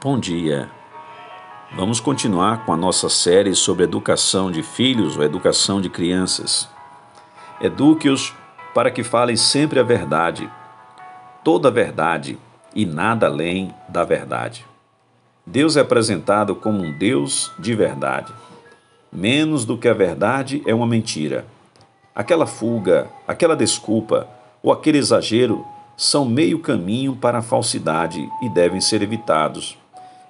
Bom dia. Vamos continuar com a nossa série sobre educação de filhos ou educação de crianças. Eduque-os para que falem sempre a verdade, toda a verdade e nada além da verdade. Deus é apresentado como um Deus de verdade. Menos do que a verdade é uma mentira. Aquela fuga, aquela desculpa ou aquele exagero são meio caminho para a falsidade e devem ser evitados.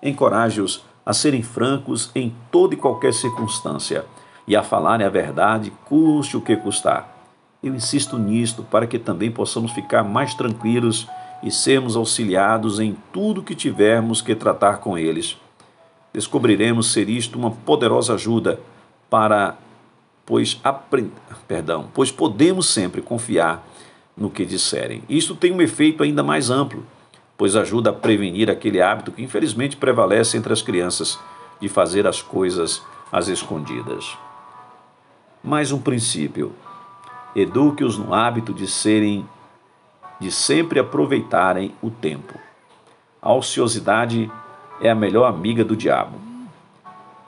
Encoraje-os a serem francos em toda e qualquer circunstância e a falarem a verdade, custe o que custar. Eu insisto nisto para que também possamos ficar mais tranquilos e sermos auxiliados em tudo que tivermos que tratar com eles. Descobriremos ser isto uma poderosa ajuda para pois aprend... perdão, pois podemos sempre confiar no que disserem. Isto tem um efeito ainda mais amplo pois ajuda a prevenir aquele hábito que infelizmente prevalece entre as crianças de fazer as coisas às escondidas. Mais um princípio: eduque-os no hábito de serem, de sempre aproveitarem o tempo. A ociosidade é a melhor amiga do diabo.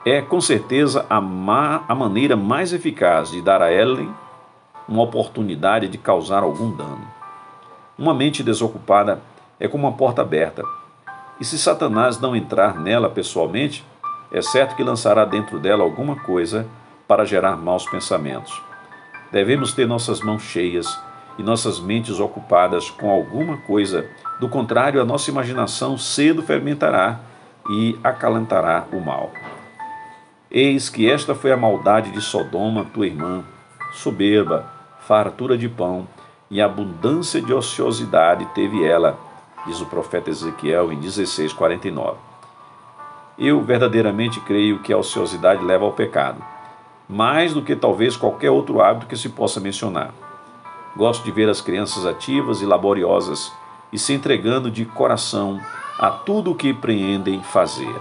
É com certeza a, ma a maneira mais eficaz de dar a Ellen uma oportunidade de causar algum dano. Uma mente desocupada é como uma porta aberta. E se Satanás não entrar nela pessoalmente, é certo que lançará dentro dela alguma coisa para gerar maus pensamentos. Devemos ter nossas mãos cheias e nossas mentes ocupadas com alguma coisa, do contrário, a nossa imaginação cedo fermentará e acalentará o mal. Eis que esta foi a maldade de Sodoma, tua irmã, soberba, fartura de pão e abundância de ociosidade teve ela diz o profeta Ezequiel em 16:49. Eu verdadeiramente creio que a ociosidade leva ao pecado, mais do que talvez qualquer outro hábito que se possa mencionar. Gosto de ver as crianças ativas e laboriosas e se entregando de coração a tudo o que empreendem fazer.